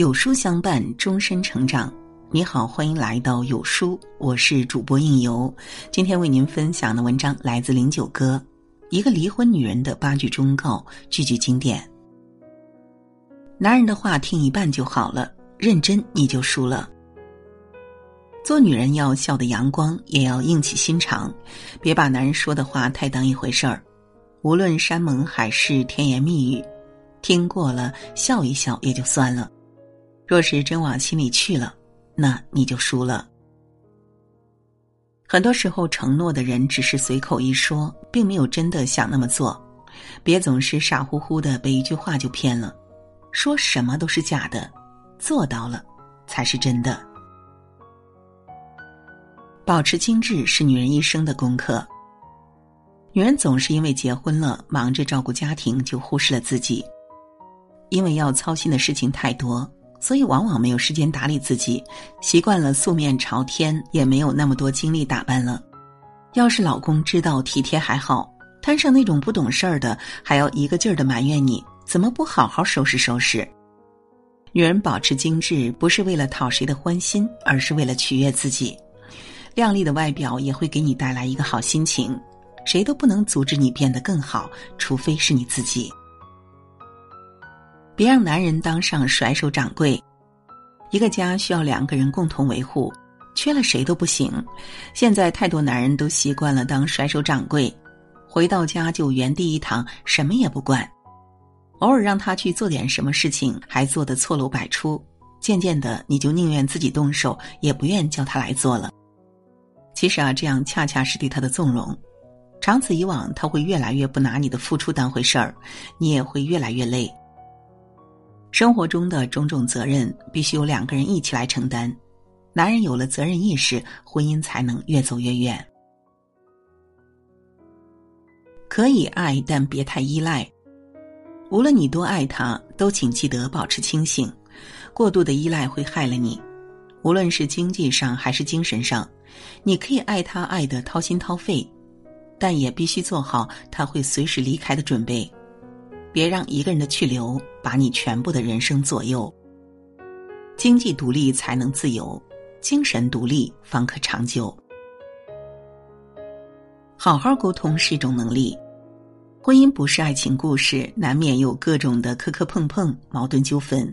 有书相伴，终身成长。你好，欢迎来到有书，我是主播应由。今天为您分享的文章来自零九哥，一个离婚女人的八句忠告，句句经典。男人的话听一半就好了，认真你就输了。做女人要笑得阳光，也要硬起心肠，别把男人说的话太当一回事儿。无论山盟海誓、甜言蜜语，听过了笑一笑也就算了。若是真往心里去了，那你就输了。很多时候，承诺的人只是随口一说，并没有真的想那么做。别总是傻乎乎的被一句话就骗了，说什么都是假的，做到了才是真的。保持精致是女人一生的功课。女人总是因为结婚了，忙着照顾家庭，就忽视了自己，因为要操心的事情太多。所以往往没有时间打理自己，习惯了素面朝天，也没有那么多精力打扮了。要是老公知道体贴还好，摊上那种不懂事儿的，还要一个劲儿的埋怨你，怎么不好好收拾收拾？女人保持精致，不是为了讨谁的欢心，而是为了取悦自己。靓丽的外表也会给你带来一个好心情，谁都不能阻止你变得更好，除非是你自己。别让男人当上甩手掌柜。一个家需要两个人共同维护，缺了谁都不行。现在太多男人都习惯了当甩手掌柜，回到家就原地一躺，什么也不管。偶尔让他去做点什么事情，还做得错漏百出。渐渐的，你就宁愿自己动手，也不愿叫他来做了。其实啊，这样恰恰是对他的纵容。长此以往，他会越来越不拿你的付出当回事儿，你也会越来越累。生活中的种种责任必须由两个人一起来承担，男人有了责任意识，婚姻才能越走越远。可以爱，但别太依赖。无论你多爱他，都请记得保持清醒。过度的依赖会害了你。无论是经济上还是精神上，你可以爱他爱得掏心掏肺，但也必须做好他会随时离开的准备。别让一个人的去留把你全部的人生左右。经济独立才能自由，精神独立方可长久。好好沟通是一种能力。婚姻不是爱情故事，难免有各种的磕磕碰碰、矛盾纠纷。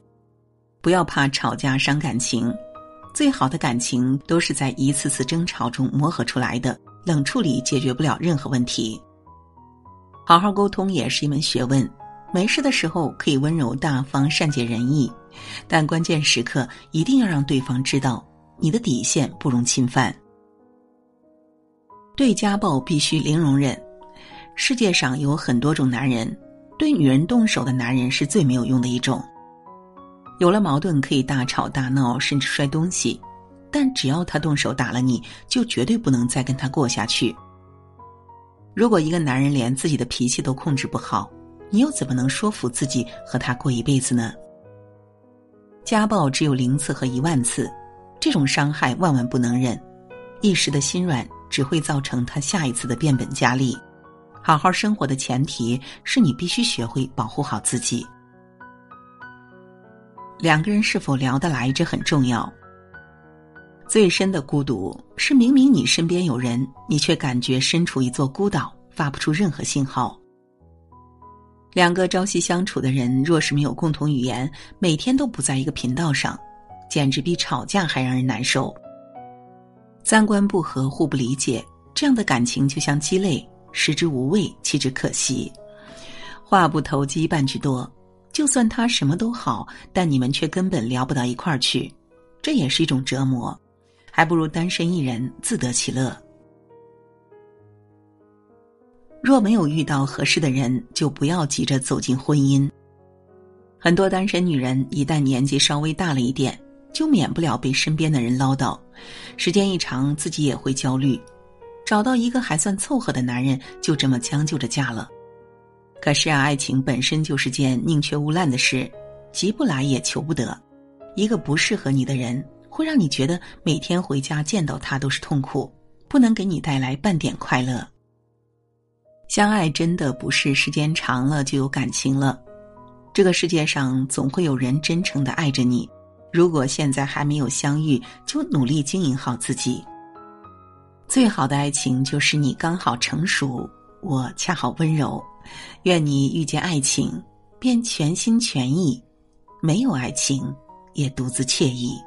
不要怕吵架伤感情，最好的感情都是在一次次争吵中磨合出来的。冷处理解决不了任何问题。好好沟通也是一门学问。没事的时候可以温柔大方、善解人意，但关键时刻一定要让对方知道你的底线不容侵犯。对家暴必须零容忍。世界上有很多种男人，对女人动手的男人是最没有用的一种。有了矛盾可以大吵大闹，甚至摔东西，但只要他动手打了你，就绝对不能再跟他过下去。如果一个男人连自己的脾气都控制不好，你又怎么能说服自己和他过一辈子呢？家暴只有零次和一万次，这种伤害万万不能忍，一时的心软只会造成他下一次的变本加厉。好好生活的前提是你必须学会保护好自己。两个人是否聊得来，这很重要。最深的孤独是明明你身边有人，你却感觉身处一座孤岛，发不出任何信号。两个朝夕相处的人，若是没有共同语言，每天都不在一个频道上，简直比吵架还让人难受。三观不合，互不理解，这样的感情就像鸡肋，食之无味，弃之可惜。话不投机半句多，就算他什么都好，但你们却根本聊不到一块儿去，这也是一种折磨，还不如单身一人自得其乐。若没有遇到合适的人，就不要急着走进婚姻。很多单身女人一旦年纪稍微大了一点，就免不了被身边的人唠叨，时间一长，自己也会焦虑。找到一个还算凑合的男人，就这么将就着嫁了。可是啊，爱情本身就是件宁缺毋滥的事，急不来也求不得。一个不适合你的人，会让你觉得每天回家见到他都是痛苦，不能给你带来半点快乐。相爱真的不是时间长了就有感情了，这个世界上总会有人真诚的爱着你，如果现在还没有相遇，就努力经营好自己。最好的爱情就是你刚好成熟，我恰好温柔。愿你遇见爱情，便全心全意；没有爱情，也独自惬意。